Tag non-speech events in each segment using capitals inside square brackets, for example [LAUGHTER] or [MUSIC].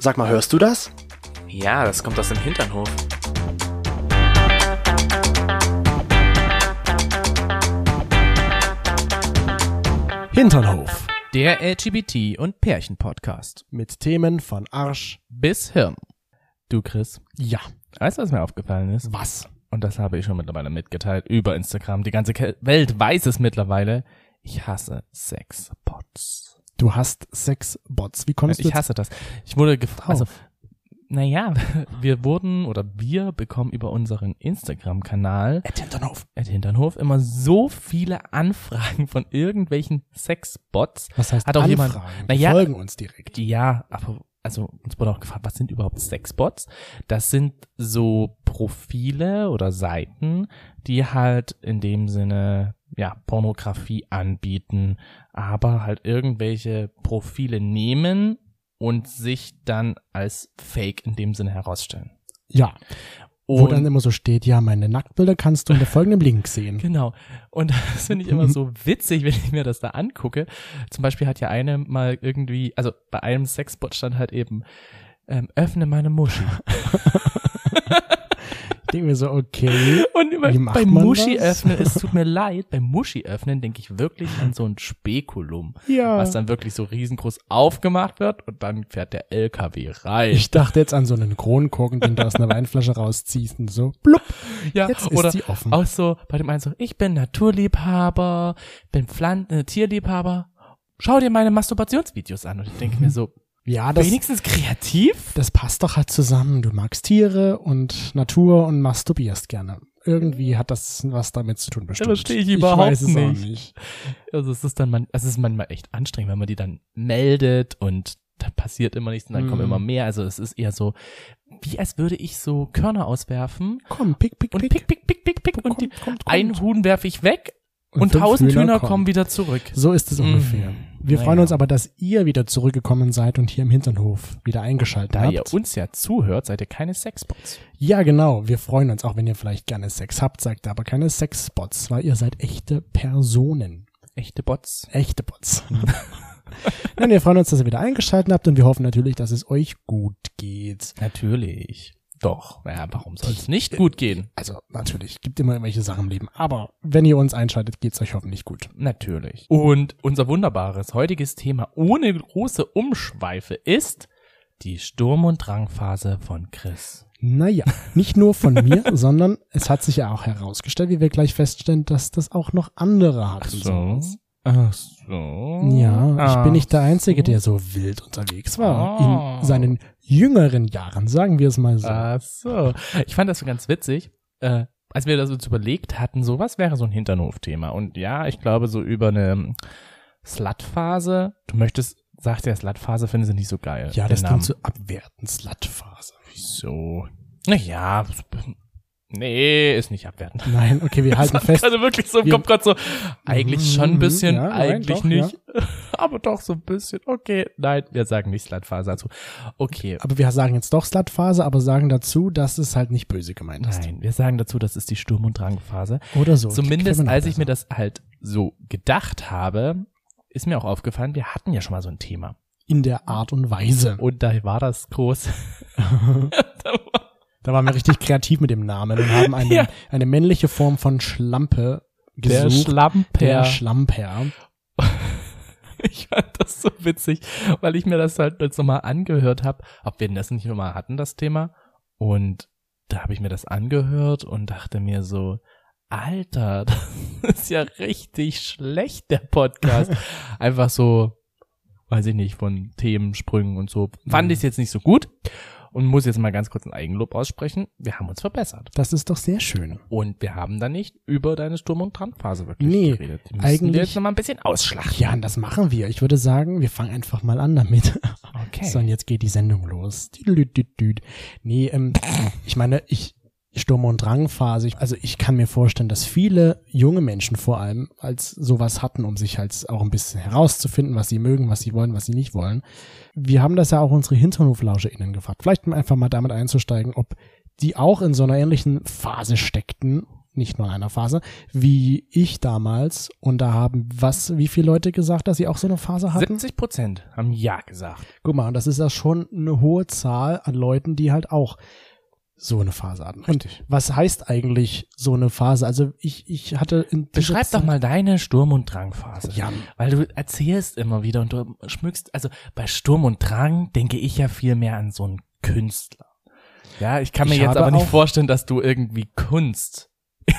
Sag mal, hörst du das? Ja, das kommt aus dem Hinternhof. Hinternhof. Der LGBT- und Pärchen-Podcast. Mit Themen von Arsch. Bis Hirn. Du, Chris, Ja. weißt du, was mir aufgefallen ist? Was? Und das habe ich schon mittlerweile mitgeteilt über Instagram. Die ganze Welt weiß es mittlerweile. Ich hasse Sexbots. Du hast Sexbots. Wie kommst du Ich hasse das. Ich wurde gefragt, also, naja, [LAUGHS] wir wurden oder wir bekommen über unseren Instagram-Kanal Ed Hinternhof. at Hinternhof immer so viele Anfragen von irgendwelchen Sexbots. Was heißt Hat auch jemand- Anfragen? Na Die ja. folgen uns direkt. Ja, aber also uns wurde auch gefragt, was sind überhaupt Sexbots? Das sind so Profile oder Seiten, die halt in dem Sinne ja Pornografie anbieten, aber halt irgendwelche Profile nehmen und sich dann als Fake in dem Sinne herausstellen. Ja. Wo Und dann immer so steht, ja, meine Nacktbilder kannst du unter [LAUGHS] folgendem Link sehen. Genau. Und [LAUGHS] das finde ich immer so [LAUGHS] witzig, wenn ich mir das da angucke. Zum Beispiel hat ja eine mal irgendwie, also bei einem Sexbot stand halt eben, ähm, öffne meine Muschi. Ich denke mir so, okay. Und über, Wie macht bei man Muschi das? öffnen, es tut mir leid, beim Muschi öffnen denke ich wirklich an so ein Spekulum, Ja. was dann wirklich so riesengroß aufgemacht wird und dann fährt der LKW rein. Ich dachte jetzt an so einen Kronkorken, den du aus einer Weinflasche rausziehst und so, blub, ja, jetzt ist oder sie offen. auch so bei dem einen so, ich bin Naturliebhaber, bin Pflan äh, Tierliebhaber, schau dir meine Masturbationsvideos an und ich denke mir so, Ja, das, wenigstens kreativ? das passt doch halt zusammen. Du magst Tiere und Natur und masturbierst gerne. Irgendwie hat das was damit zu tun, bestimmt. verstehe ich überhaupt weiß es nicht. nicht. Also es ist dann man, es ist manchmal echt anstrengend, wenn man die dann meldet und da passiert immer nichts und dann kommen Mhm. immer mehr. Also es ist eher so, wie als würde ich so Körner auswerfen Komm, pick, pick, und pick. pick, pick, pick, pick, pick und Kommt, die, kommt, kommt. ein Huhn werfe ich weg und, tausend Hühner Hühner kommen wieder zurück. So ist es Mm. ungefähr. Wir Naja. freuen uns aber, dass ihr wieder zurückgekommen seid und hier im Hinternhof wieder eingeschaltet Da habt. ihr uns ja zuhört, seid ihr keine Sexbots. Ja, genau. Wir freuen uns, auch wenn ihr vielleicht gerne Sex habt, sagt aber keine Sexbots, weil ihr seid echte Personen. Echte Bots. Echte Bots. [LAUGHS] Nein, wir freuen uns, dass ihr wieder eingeschaltet habt und wir hoffen natürlich, dass es euch gut geht. Natürlich. Doch. Ja, warum soll es nicht gut gehen? Also natürlich, gibt immer irgendwelche Sachen im Leben, aber wenn ihr uns einschaltet, geht's euch hoffentlich gut. Natürlich. Und unser wunderbares heutiges Thema ohne große Umschweife ist die Sturm- und Drangphase von Chris. Naja, nicht nur von mir, [LAUGHS] sondern es hat sich ja auch herausgestellt, wie wir gleich feststellen, dass das auch noch andere hatten. sowas. Ach so. Ja, ich Ach bin nicht der Einzige, so. der so wild unterwegs war. Ah. In seinen jüngeren Jahren, sagen wir es mal so. Ach so. Ich fand das so ganz witzig. Äh, als wir das uns überlegt hatten, so was wäre so ein Hinternhof-Thema. Und ja, ich glaube, so über eine Slut-Phase, du möchtest, sagt ja, Slut-Phase finden sie nicht so geil. ja, das klingt so abwertend, Slutphase. Wieso? Naja, nee, ist nicht abwertend. Nein, okay, wir [LAUGHS] halten fest. gerade wirklich so im Kopf gerade so, eigentlich schon ein bisschen, Ja, nein, eigentlich doch, nicht, [LAUGHS] aber doch so ein bisschen. Okay, nein, wir sagen nicht Slutphase dazu. Okay, Aber wir sagen jetzt doch Slutphase, aber sagen dazu, dass es halt nicht böse gemeint ist. nein, wir sagen dazu, das ist die Sturm- und Drangphase. Oder so. Zumindest als ich mir das halt so gedacht habe, ist mir auch aufgefallen, wir hatten ja schon mal so ein Thema. In der Art und Weise. Und da war das groß. [LAUGHS] da war, Da waren wir richtig kreativ mit dem Namen und haben eine, [LAUGHS] Ja. eine männliche Form von Schlampe der gesucht. Schlamper. der Schlamper. [LAUGHS] Ich fand das so witzig, weil ich mir das halt jetzt nochmal angehört habe, ob wir das nicht nochmal hatten, das Thema. Und da habe ich mir das angehört und dachte mir so, Alter, [LAUGHS] das ist ja richtig schlecht, der Podcast. Einfach so, weiß ich nicht, von Themensprüngen und so. Fand Mhm. ich jetzt nicht so gut und muss jetzt mal ganz kurz ein Eigenlob aussprechen. Wir haben uns verbessert. Das ist doch sehr schön. Und wir haben da nicht über deine Sturm- und Drangphase wirklich Nee, geredet. Die müssen eigentlich- wir jetzt nochmal ein bisschen ausschlachten. Ja, und das machen wir. Ich würde sagen, wir fangen einfach mal an damit. Okay. So, und jetzt geht die Sendung los. Nee, ähm, [LAUGHS] ich meine, ich, Sturm- und Drangphase, also ich kann mir vorstellen, dass viele junge Menschen vor allem als sowas hatten, um sich halt auch ein bisschen herauszufinden, was sie mögen, was sie wollen, was sie nicht wollen. Wir haben das ja auch unsere HinternhoflauscherInnen gefragt. Vielleicht mal einfach mal damit einzusteigen, ob die auch in so einer ähnlichen Phase steckten, nicht nur in einer Phase, wie ich damals. Und da haben was, wie viele Leute gesagt, dass sie auch so eine Phase hatten? 70 Prozent haben Ja gesagt. Guck mal, und das ist ja schon eine hohe Zahl an Leuten, die halt auch so eine Phase hatten. Richtig. Und was heißt eigentlich so eine Phase? Also ich, ich hatte in Beschreib doch Zeit- mal deine Sturm- und Drangphase. Ja, Weil du erzählst immer wieder und du schmückst, also bei Sturm und Drang denke ich ja viel mehr an so einen Künstler. Ja, ich kann mir Ich jetzt aber nicht vorstellen, dass du irgendwie Kunst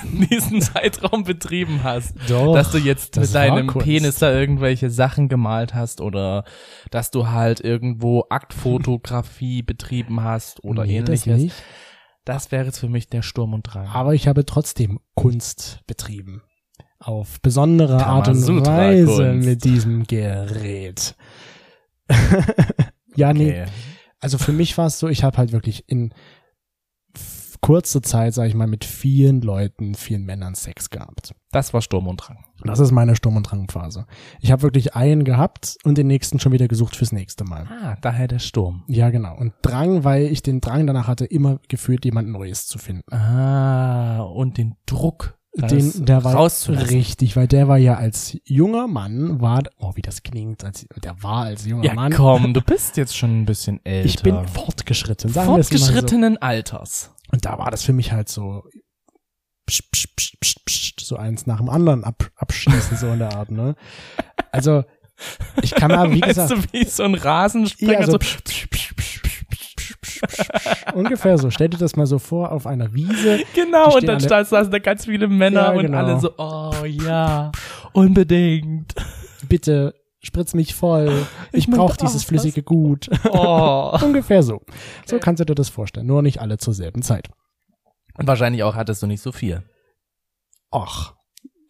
in diesem [LAUGHS] Zeitraum betrieben hast. Doch, dass du jetzt das mit deinem Kunst. Penis da irgendwelche Sachen gemalt hast oder dass du halt irgendwo Aktfotografie [LAUGHS] betrieben hast oder nee, ähnliches. Das wäre jetzt für mich der Sturm und Drang. Aber ich habe trotzdem Kunst betrieben. Auf besondere Art und. Weise mit diesem Gerät. [LAUGHS] ja, nee. okay. Also für mich war es so, ich habe halt wirklich in kurzer Zeit, sag ich mal, mit vielen Leuten, vielen Männern Sex gehabt. Das war Sturm und Drang. Das ist meine Sturm- und Drangphase. Ich habe wirklich einen gehabt und den nächsten schon wieder gesucht fürs nächste Mal. Ah, daher der Sturm. Ja, genau. Und Drang, weil ich den Drang danach hatte, immer gefühlt jemand Neues zu finden. Ah, und den Druck, Den, der war richtig, weil der war ja als junger Mann, war, oh, wie das klingt, als, der war als junger Ja, Mann. komm, du [LAUGHS] bist jetzt schon ein bisschen älter. Ich bin fortgeschritten, sagen mal so. fortgeschrittenen Alters. Und da war das für mich halt so, psch, psch, psch, psch, psch, so eins nach dem anderen ab, abschießen, so in der Art, ne? Also, ich kann aber, wie gesagt. Weißt du, wie so ein Rasenspringer, ja, so, so psch, psch, psch, Ungefähr so. Stell dir das mal so vor, auf einer Wiese. Genau, und dann alle, saßen da ganz viele Männer ja, und alle so, oh ja, unbedingt. Bitte spritz mich voll. Ich, Ich brauche auch dieses was. flüssige Gut. Oh. [LAUGHS] ungefähr so. So kannst du dir das vorstellen. Nur nicht alle zur selben Zeit. Und wahrscheinlich auch hattest du nicht so viel. Och.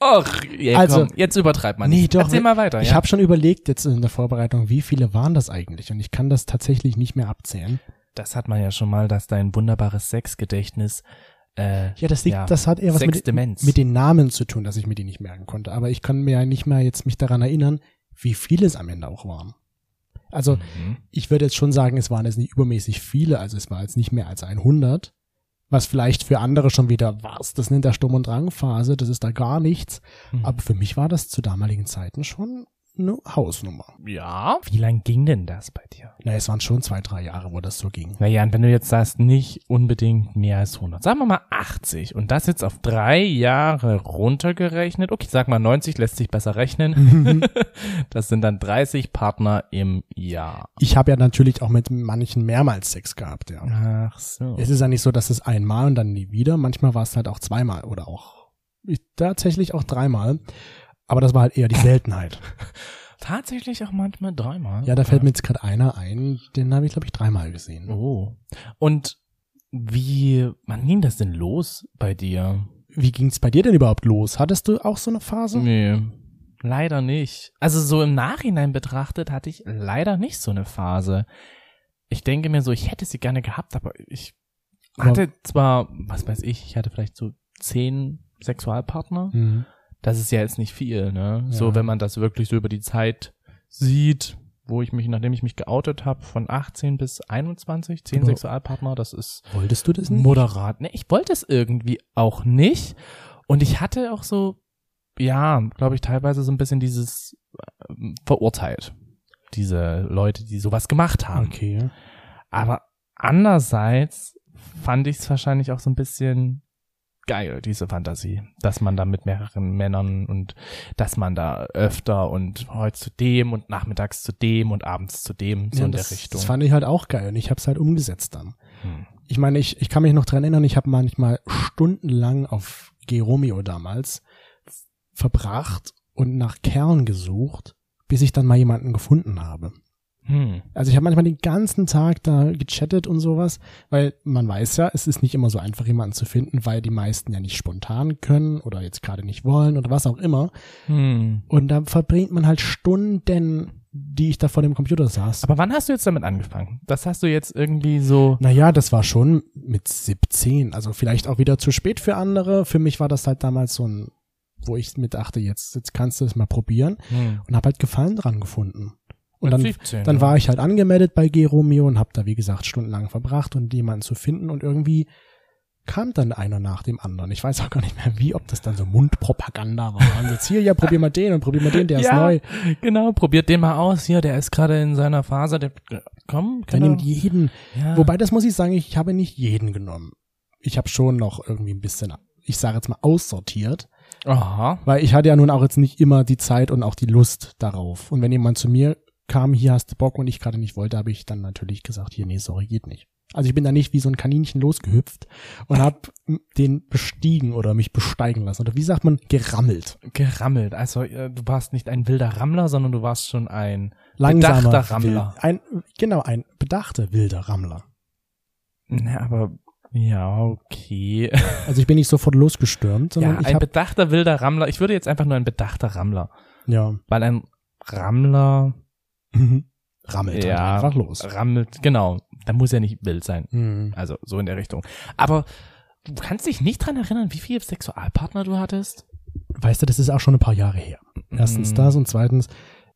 Ach, ja, Also- komm, jetzt übertreib mal Nee, nicht. doch, Erzähl mal weiter, Ich ja. habe schon überlegt jetzt in der Vorbereitung, wie viele waren das eigentlich? Und ich kann das tatsächlich nicht mehr abzählen. Das hat man ja schon mal, dass dein wunderbares Sexgedächtnis äh, Ja, das liegt, Ja. das hat eher was mit, mit den Namen zu tun, dass ich mir die nicht merken konnte. Aber ich kann mir ja nicht mehr jetzt mich daran erinnern, wie viele es am Ende auch waren. Also, mhm. ich würde jetzt schon sagen, es waren jetzt nicht übermäßig viele, also es war jetzt nicht mehr als 100. Was vielleicht für andere schon wieder, was, das nennt der Sturm- und Drangphase, das ist da gar nichts. Mhm. Aber für mich war das zu damaligen Zeiten schon eine Hausnummer. ja. Wie lang ging denn das bei dir? Na, es waren schon zwei, drei Jahre, wo das so ging. Naja, und wenn du jetzt sagst, nicht unbedingt mehr als 100, sagen wir mal 80 und das jetzt auf drei Jahre runtergerechnet, okay, sag mal 90 lässt sich besser rechnen, [LAUGHS] das sind dann 30 Partner im Jahr. Ich habe ja natürlich auch mit manchen mehrmals Sex gehabt, ja. Ach so. Es ist ja nicht so, dass es einmal und dann nie wieder. Manchmal war es halt auch zweimal oder auch ich, tatsächlich auch dreimal. Aber das war halt eher die Seltenheit. [LAUGHS] Tatsächlich auch manchmal dreimal. Ja, da fällt mir jetzt gerade einer ein, den habe ich, glaube ich, dreimal gesehen. Oh. Und wie, wann ging das denn los bei dir? Wie ging's bei dir denn überhaupt los? Hattest du auch so eine Phase? Nee, leider nicht. Also so im Nachhinein betrachtet hatte ich leider nicht so eine Phase. Ich denke mir so, ich hätte sie gerne gehabt, aber ich Aber- hatte zwar, was weiß ich, ich hatte vielleicht so zehn Sexualpartner. Mhm. Das ist ja jetzt nicht viel, ne? So, Ja. wenn man das wirklich so über die Zeit sieht, wo ich mich, nachdem ich mich geoutet habe, von 18 bis 21, zehn Aber- Sexualpartner, das ist Wolltest du das nicht? moderat. Ne, ich wollte es irgendwie auch nicht. Und ich hatte auch so, ja, glaube ich, teilweise so ein bisschen dieses ähm, verurteilt. Diese Leute, die sowas gemacht haben. Okay. Aber andererseits fand ich es wahrscheinlich auch so ein bisschen geil, diese Fantasie, dass man da mit mehreren Männern und dass man da öfter und heute zu dem und nachmittags zu dem und abends zu dem, so Ja, in das, der Richtung. Das fand ich halt auch geil und ich habe es halt umgesetzt dann. Hm. Ich meine, ich, ich kann mich noch dran erinnern, ich habe manchmal stundenlang auf Geromeo damals verbracht und nach Kerlen gesucht, bis ich dann mal jemanden gefunden habe. Hm. Also ich habe manchmal den ganzen Tag da gechattet und sowas, weil man weiß ja, es ist nicht immer so einfach, jemanden zu finden, weil die meisten ja nicht spontan können oder jetzt gerade nicht wollen oder was auch immer. Hm. Und da verbringt man halt Stunden, die ich da vor dem Computer saß. Aber wann hast du jetzt damit angefangen? Das hast du jetzt irgendwie so. Naja, das war schon mit 17, also vielleicht auch wieder zu spät für andere. Für mich war das halt damals so ein, wo ich mir dachte, jetzt, jetzt kannst du es mal probieren Hm. und habe halt Gefallen dran gefunden. Und dann, 17, dann ja. war ich halt angemeldet bei Geromeo und habe da, wie gesagt, stundenlang verbracht und jemanden zu finden und irgendwie kam dann einer nach dem anderen. Ich weiß auch gar nicht mehr wie, ob das dann so Mundpropaganda war. Und jetzt hier, ja, probier mal den und probier mal den, der ist Ja. neu. Genau, probiert den mal aus. Hier, der ist gerade in seiner Phase. Der, komm, Dann genau. nimmt jeden. ja. Wobei, das muss ich sagen, ich habe nicht jeden genommen. Ich habe schon noch irgendwie ein bisschen, ich sage jetzt mal, aussortiert. Aha. Weil ich hatte ja nun auch jetzt nicht immer die Zeit und auch die Lust darauf. Und wenn jemand zu mir kam, hier hast du Bock und ich gerade nicht wollte, habe ich dann natürlich gesagt, hier, nee, sorry, geht nicht. Also ich bin da nicht wie so ein Kaninchen losgehüpft und habe den bestiegen oder mich besteigen lassen. Oder wie sagt man, gerammelt. Gerammelt. Also äh, du warst nicht ein wilder Rammler, sondern du warst schon ein Langsamer. Bedachter Rammler. Ein, genau, ein bedachter wilder Rammler. Na, aber ja, okay. [LAUGHS] Also ich bin nicht sofort losgestürmt, sondern Ja, ich ein bedachter wilder Rammler. Ich würde jetzt einfach nur ein bedachter Rammler. ja, Weil ein Rammler rammelt Ja. einfach los. rammelt, genau. Da muss ja nicht wild sein. Mhm. Also so in der Richtung. Aber du kannst dich nicht dran erinnern, wie viele Sexualpartner du hattest? Weißt du, das ist auch schon ein paar Jahre her. Erstens Mhm. das und zweitens,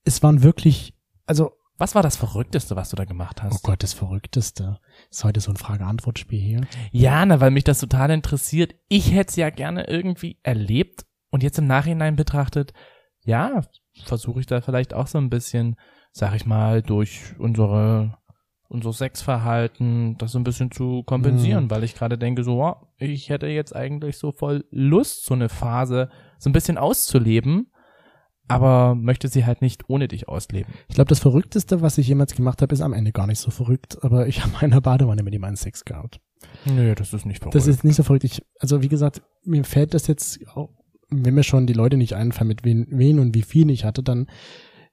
es waren wirklich, also Was war das Verrückteste, was du da gemacht hast? Oh Gott, das Verrückteste. Ist heute so ein Frage-Antwort-Spiel hier. Ja, na, weil mich das total interessiert. Ich hätte es ja gerne irgendwie erlebt und jetzt im Nachhinein betrachtet, ja, versuche ich da vielleicht auch so ein bisschen, sag ich mal, durch unsere unser Sexverhalten das so ein bisschen zu kompensieren, Mhm. weil ich gerade denke, so, oh, ich hätte jetzt eigentlich so voll Lust, so eine Phase so ein bisschen auszuleben, aber möchte sie halt nicht ohne dich ausleben. Ich glaube, das Verrückteste, was ich jemals gemacht habe, ist am Ende gar nicht so verrückt, aber ich habe in Badewanne mit ihm einen Sex gehabt. Nö, das ist nicht verrückt. Das ist nicht so verrückt. Ich, also wie gesagt, mir fällt das jetzt auch, wenn mir schon die Leute nicht einfallen, mit wen, wen und wie viel ich hatte, dann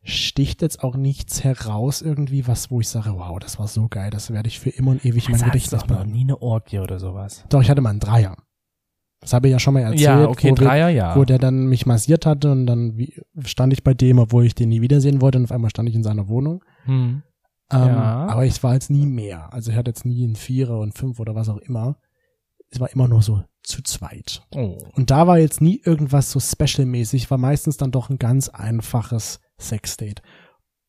sticht jetzt auch nichts heraus irgendwie, was, wo ich sage, wow, das war so geil, das werde ich für immer und ewig mein also du Gedächtnis auch noch behalten. nie eine Orgie oder sowas. Doch, ich hatte mal einen Dreier. Das habe ich ja schon mal erzählt. ja, okay, wo wir- Dreier, ja. wo der dann mich massiert hatte und dann wie, stand ich bei dem, obwohl ich den nie wiedersehen wollte und auf einmal stand ich in seiner Wohnung. Hm. Ähm, Ja. Aber es war jetzt nie mehr. Also ich hatte jetzt nie einen Vierer und fünf oder was auch immer. Es war immer nur so zu zweit. Oh. Und da war jetzt nie irgendwas so special-mäßig, war meistens dann doch ein ganz einfaches Sexdate.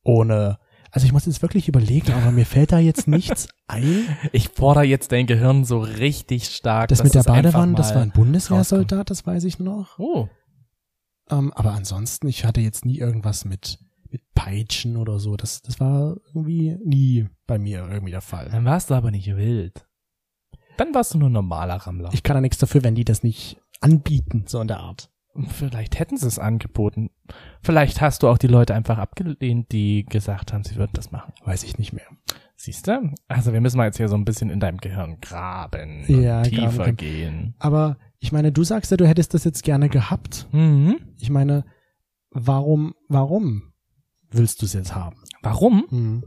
Ohne, also ich muss jetzt wirklich überlegen, aber mir fällt da jetzt nichts [LAUGHS] ein. Ich fordere jetzt dein Gehirn so richtig stark. Das mit der Badewanne, das war ein Bundeswehrsoldat, das weiß ich noch. Oh. Ähm, aber ansonsten, ich hatte jetzt nie irgendwas mit, mit Peitschen oder so. Das, das war irgendwie nie bei mir irgendwie der Fall. Dann warst du aber nicht wild. Dann warst du nur ein normaler Rammler. Ich kann da nichts dafür, wenn die das nicht anbieten, so in der Art. Vielleicht hätten sie es angeboten. Vielleicht hast du auch die Leute einfach abgelehnt, die gesagt haben, sie würden das machen. Weiß ich nicht mehr. Siehst du? Also wir müssen mal jetzt hier so ein bisschen in deinem Gehirn graben, Ja, tiefer graben, gehen. Aber ich meine, du sagst ja, du hättest das jetzt gerne gehabt. Mhm. Ich meine, warum, warum willst du es jetzt haben? Warum? Hm.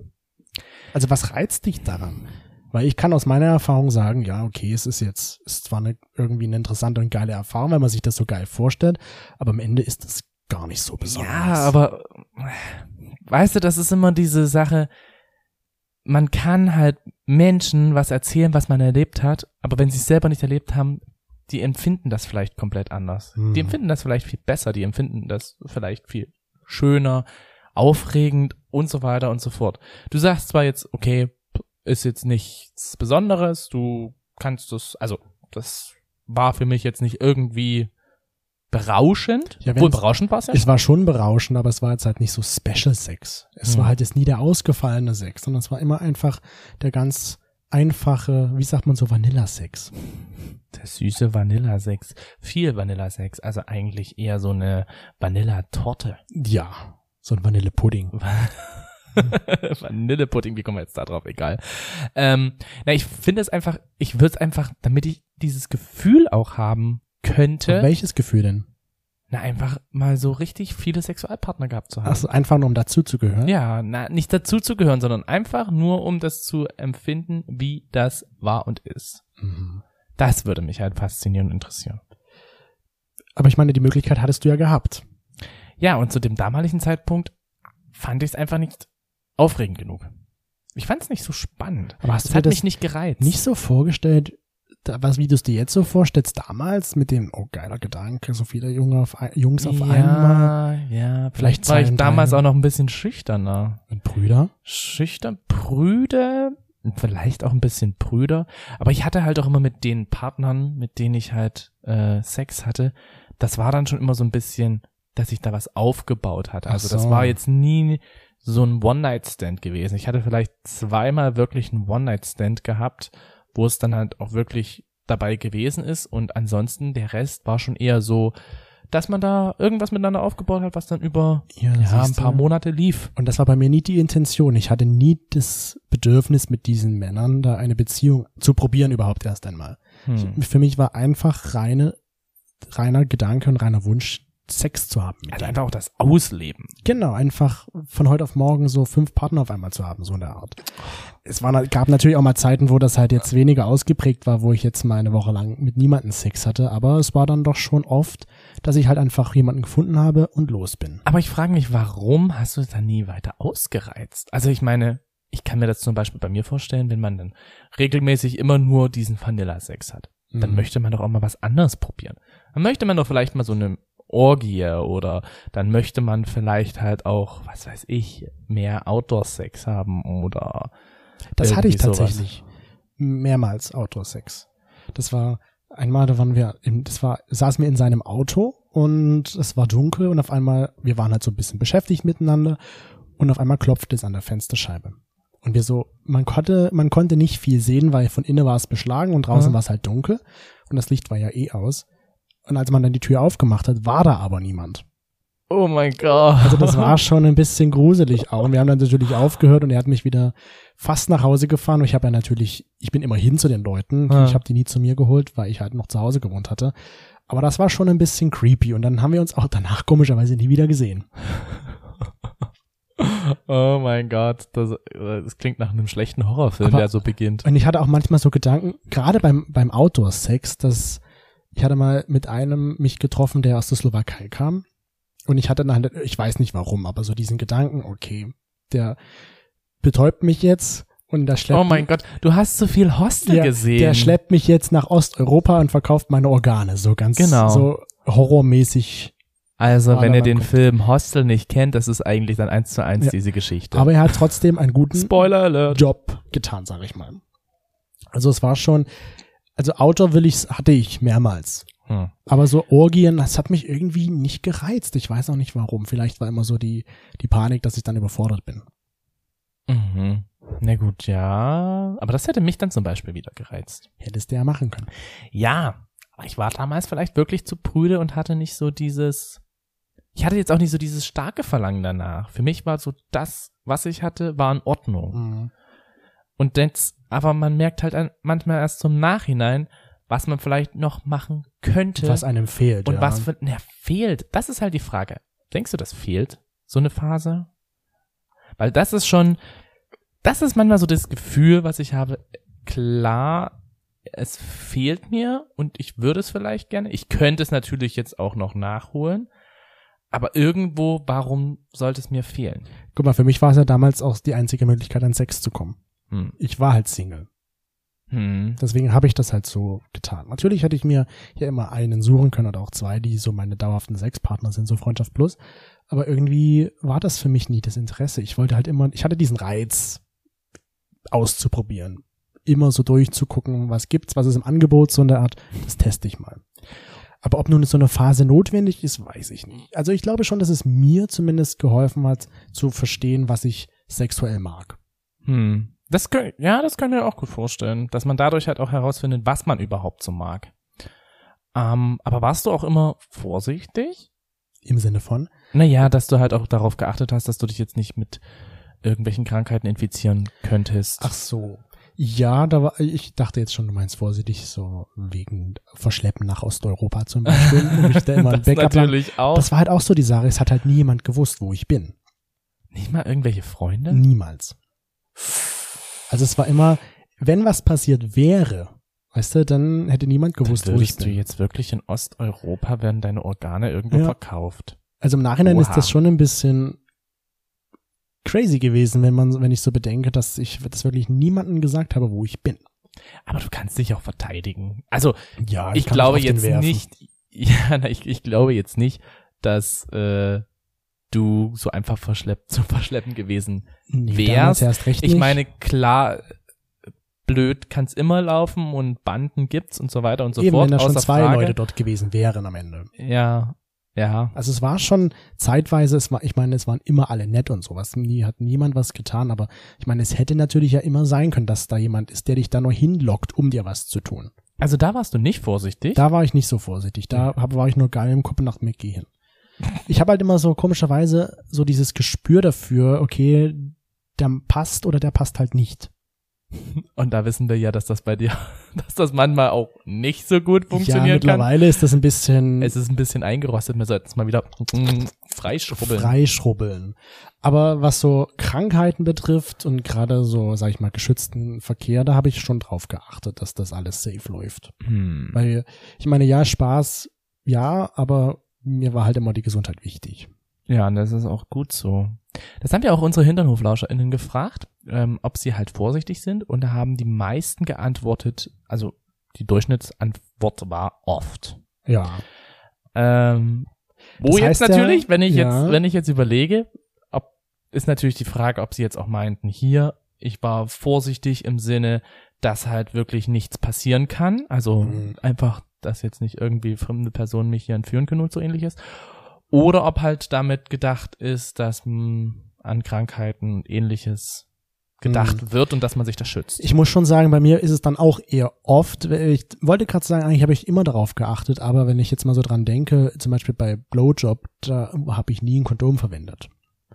Also was reizt dich daran? Weil ich kann aus meiner Erfahrung sagen, ja, okay, es ist jetzt, ist zwar eine, irgendwie eine interessante und geile Erfahrung, wenn man sich das so geil vorstellt, aber am Ende ist es gar nicht so besonders. Ja, aber weißt du, das ist immer diese Sache, man kann halt Menschen was erzählen, was man erlebt hat, aber wenn sie es selber nicht erlebt haben, die empfinden das vielleicht komplett anders. Hm. Die empfinden das vielleicht viel besser, die empfinden das vielleicht viel schöner, aufregend und so weiter und so fort. Du sagst zwar jetzt, okay, ist jetzt nichts Besonderes, du kannst das, also das war für mich jetzt nicht irgendwie berauschend. Ja, Wohl berauschend war es ja. Es war schon berauschend, aber es war jetzt halt nicht so Special Sex. Es Hm. war halt jetzt nie der ausgefallene Sex, sondern es war immer einfach der ganz einfache, wie sagt man so, Vanilla-Sex. Der süße Vanillesex. Viel Vanillesex. Also eigentlich eher so eine Vanilletorte. Ja, so ein Vanillepudding. [LAUGHS] [LAUGHS] Vanillepudding, wie kommen wir jetzt da drauf? Egal. Ähm, na, ich finde es einfach, ich würde es einfach, damit ich dieses Gefühl auch haben könnte, Welches Gefühl denn? na, einfach mal so richtig viele Sexualpartner gehabt zu haben. Achso, einfach nur um dazu zu gehören? Ja, na, nicht dazu zu gehören, sondern einfach nur, um das zu empfinden, wie das war und ist. Mhm. Das würde mich halt faszinieren und interessieren. Aber ich meine, die Möglichkeit hattest du ja gehabt. Ja, und zu dem damaligen Zeitpunkt fand ich es einfach nicht aufregend genug. Ich fand es nicht so spannend. Aber hast Es du hat das mich nicht gereizt. nicht so vorgestellt, da, was, wie du es dir jetzt so vorstellst, damals mit dem, oh geiler Gedanke, so viele Junge auf, Jungs auf einmal ja, ja. Vielleicht war ich damals drei. auch noch ein bisschen schüchterner. und Brüder. Schüchtern, prüde? vielleicht auch ein bisschen Brüder. Aber ich hatte halt auch immer mit den Partnern, mit denen ich halt äh, Sex hatte, das war dann schon immer so ein bisschen, dass ich da was aufgebaut hatte. Also das so. war jetzt nie so ein One-Night-Stand gewesen. Ich hatte vielleicht zweimal wirklich einen One-Night-Stand gehabt, wo es dann halt auch wirklich dabei gewesen ist und ansonsten der Rest war schon eher so, dass man da irgendwas miteinander aufgebaut hat, was dann über Ja, ja, ein paar Monate lief. Und das war bei mir nie die Intention. Ich hatte nie das Bedürfnis, mit diesen Männern da eine Beziehung zu probieren überhaupt erst einmal. Hm. Für mich war einfach reine, reiner Gedanke und reiner Wunsch, Sex zu haben. Also denen. einfach auch das Ausleben. Genau, einfach von heute auf morgen so fünf Partner auf einmal zu haben, so in der Art. Es war, gab natürlich auch mal Zeiten, wo das halt jetzt weniger ausgeprägt war, wo ich jetzt mal eine Woche lang mit niemandem Sex hatte, aber es war dann doch schon oft, dass ich halt einfach jemanden gefunden habe und los bin. Aber ich frage mich, warum hast du es dann nie weiter ausgereizt? Also ich meine, ich kann mir das zum Beispiel bei mir vorstellen, wenn man dann regelmäßig immer nur diesen Vanilla-Sex hat. Dann Mhm. möchte man doch auch mal was anderes probieren. Dann möchte man doch vielleicht mal so eine Orgie oder dann möchte man vielleicht halt auch, was weiß ich, mehr Outdoor-Sex haben oder Das hatte ich irgendwie sowas. tatsächlich mehrmals Outdoor-Sex. Das war einmal, da waren wir, im, das war, saßen wir in seinem Auto und es war dunkel und auf einmal, wir waren halt so ein bisschen beschäftigt miteinander und auf einmal klopfte es an der Fensterscheibe. Und wir so, man konnte, man konnte nicht viel sehen, weil von innen war es beschlagen und draußen Mhm. war es halt dunkel und das Licht war ja eh aus. Und als man dann die Tür aufgemacht hat, war da aber niemand. Oh mein Gott. Also das war schon ein bisschen gruselig auch. Und wir haben dann natürlich aufgehört und er hat mich wieder fast nach Hause gefahren. Und ich habe ja natürlich, ich bin immer hin zu den Leuten. Ja. Ich habe die nie zu mir geholt, weil ich halt noch zu Hause gewohnt hatte. Aber das war schon ein bisschen creepy. Und dann haben wir uns auch danach komischerweise nie wieder gesehen. [LAUGHS] Oh mein Gott, das, das klingt nach einem schlechten Horrorfilm, Aber- der so beginnt. Und ich hatte auch manchmal so Gedanken, gerade beim, beim Outdoor-Sex, dass ich hatte mal mit einem mich getroffen, der aus der Slowakei kam. Und ich hatte dann, ich weiß nicht warum, aber so diesen Gedanken, okay, der betäubt mich jetzt und da schleppt Oh mein Gott, du hast so viel Hostel der, gesehen. der schleppt mich jetzt nach Osteuropa und verkauft meine Organe, so ganz Genau. so horrormäßig. Also, wenn ihr den guckt. Film Hostel nicht kennt, das ist eigentlich dann eins zu eins Ja. diese Geschichte. Aber er hat trotzdem einen guten Spoiler Alert. Job getan, sage ich mal. Also es war schon, also Outdoor will ich, hatte ich mehrmals. Hm. Aber so Orgien, das hat mich irgendwie nicht gereizt. Ich weiß auch nicht warum. Vielleicht war immer so die, die Panik, dass ich dann überfordert bin. Mhm. Na gut, ja. Aber das hätte mich dann zum Beispiel wieder gereizt. Hättest du ja machen können. Ja, aber ich war damals vielleicht wirklich zu prüde und hatte nicht so dieses. Ich hatte jetzt auch nicht so dieses starke Verlangen danach. Für mich war so das, was ich hatte, war in Ordnung. Mhm. Und jetzt, aber man merkt halt an- manchmal erst zum Nachhinein, was man vielleicht noch machen könnte. Was einem fehlt. und ja. was für, na, fehlt. Das ist halt die Frage. Denkst du, das fehlt? So eine Phase? Weil das ist schon, das ist manchmal so das Gefühl, was ich habe. Klar, es fehlt mir und ich würde es vielleicht gerne. Ich könnte es natürlich jetzt auch noch nachholen. Aber irgendwo, warum sollte es mir fehlen? Guck mal, für mich war es ja damals auch die einzige Möglichkeit, an Sex zu kommen. Hm. Ich war halt Single. Hm. Deswegen habe ich das halt so getan. Natürlich hätte ich mir ja immer einen suchen können oder auch zwei, die so meine dauerhaften Sexpartner sind, so Freundschaft plus. Aber irgendwie war das für mich nie das Interesse. Ich wollte halt immer, ich hatte diesen Reiz auszuprobieren. Immer so durchzugucken, was gibt's, was ist im Angebot, so in der Art, das teste ich mal. Aber ob nun so eine Phase notwendig ist, weiß ich nicht. Also ich glaube schon, dass es mir zumindest geholfen hat, zu verstehen, was ich sexuell mag. Hm. Das könnt, ja, das kann ich auch gut vorstellen, dass man dadurch halt auch herausfindet, was man überhaupt so mag. Ähm, aber warst du auch immer vorsichtig? Im Sinne von, Naja, dass du halt auch darauf geachtet hast, dass du dich jetzt nicht mit irgendwelchen Krankheiten infizieren könntest. Ach so. Ja, da war, ich dachte jetzt schon, du meinst vorsichtig, so wegen Verschleppen nach Osteuropa zum Beispiel. Und ich da [LAUGHS] immer das Backup lang. natürlich auch. Das war halt auch so die Sache. Es hat halt nie jemand gewusst, wo ich bin. nicht mal irgendwelche Freunde? Niemals. Also es war immer, wenn was passiert wäre, weißt du, dann hätte niemand gewusst, Dann wo ich würdest du bin. jetzt wirklich in Osteuropa werden deine Organe irgendwo Ja. verkauft. Also im Nachhinein Oha. ist das schon ein bisschen crazy gewesen, wenn man, wenn ich so bedenke, dass ich das wirklich niemandem gesagt habe, wo ich bin. Aber du kannst dich auch verteidigen. Also Ja, ich mich glaube jetzt nicht, [LAUGHS] ja, ich, ich glaube jetzt nicht, dass äh, du so einfach verschleppt [LAUGHS] zu verschleppen gewesen Nee, wär's. damals erst recht Ich nicht. meine, klar, blöd kann's immer laufen und Banden gibt's und so weiter und so Eben, fort. wenn da schon zwei Frage. Leute dort gewesen wären am Ende. Ja, ja. Also es war schon zeitweise, es war, ich meine, es waren immer alle nett und sowas. Nie hat niemand was getan, aber ich meine, es hätte natürlich ja immer sein können, dass da jemand ist, der dich da nur hinlockt, um dir was zu tun. Also da warst du nicht vorsichtig. Da war ich nicht so vorsichtig. Da hab, war ich nur geil im Kopf nach Mickey hin. Ich habe halt immer so komischerweise so dieses Gespür dafür, okay, der passt oder der passt halt nicht. Und da wissen wir ja, dass das bei dir, [LAUGHS] dass das manchmal auch nicht so gut ja, funktionieren kann. mittlerweile ist das ein bisschen Es ist ein bisschen eingerostet. Wir sollten es mal wieder mm, freischrubbeln. freischrubbeln. Aber was so Krankheiten betrifft und gerade so, sag ich mal, geschützten Verkehr, da habe ich schon drauf geachtet, dass das alles safe läuft. Hm. Weil ich meine, ja, Spaß, ja, aber mir war halt immer die Gesundheit wichtig. Ja, und das ist auch gut so. Das haben ja auch unsere HinternhoflauscherInnen gefragt, ähm, ob sie halt vorsichtig sind. Und da haben die meisten geantwortet, also die Durchschnittsantwort war oft. Ja. Ähm, wo Das jetzt heißt ja, natürlich, wenn ich ja. jetzt, wenn ich jetzt überlege, ob, ist natürlich die Frage, ob sie jetzt auch meinten, hier, ich war vorsichtig im Sinne, dass halt wirklich nichts passieren kann. Also Mhm. einfach, dass jetzt nicht irgendwie fremde Personen mich hier entführen können und so ähnliches. Oder ob halt damit gedacht ist, dass mh, an Krankheiten und ähnliches gedacht wird und dass man sich da schützt. Ich muss schon sagen, bei mir ist es dann auch eher oft. Ich wollte gerade sagen, eigentlich habe ich immer darauf geachtet, aber wenn ich jetzt mal so dran denke, zum Beispiel bei Blowjob, da habe ich nie ein Kondom verwendet.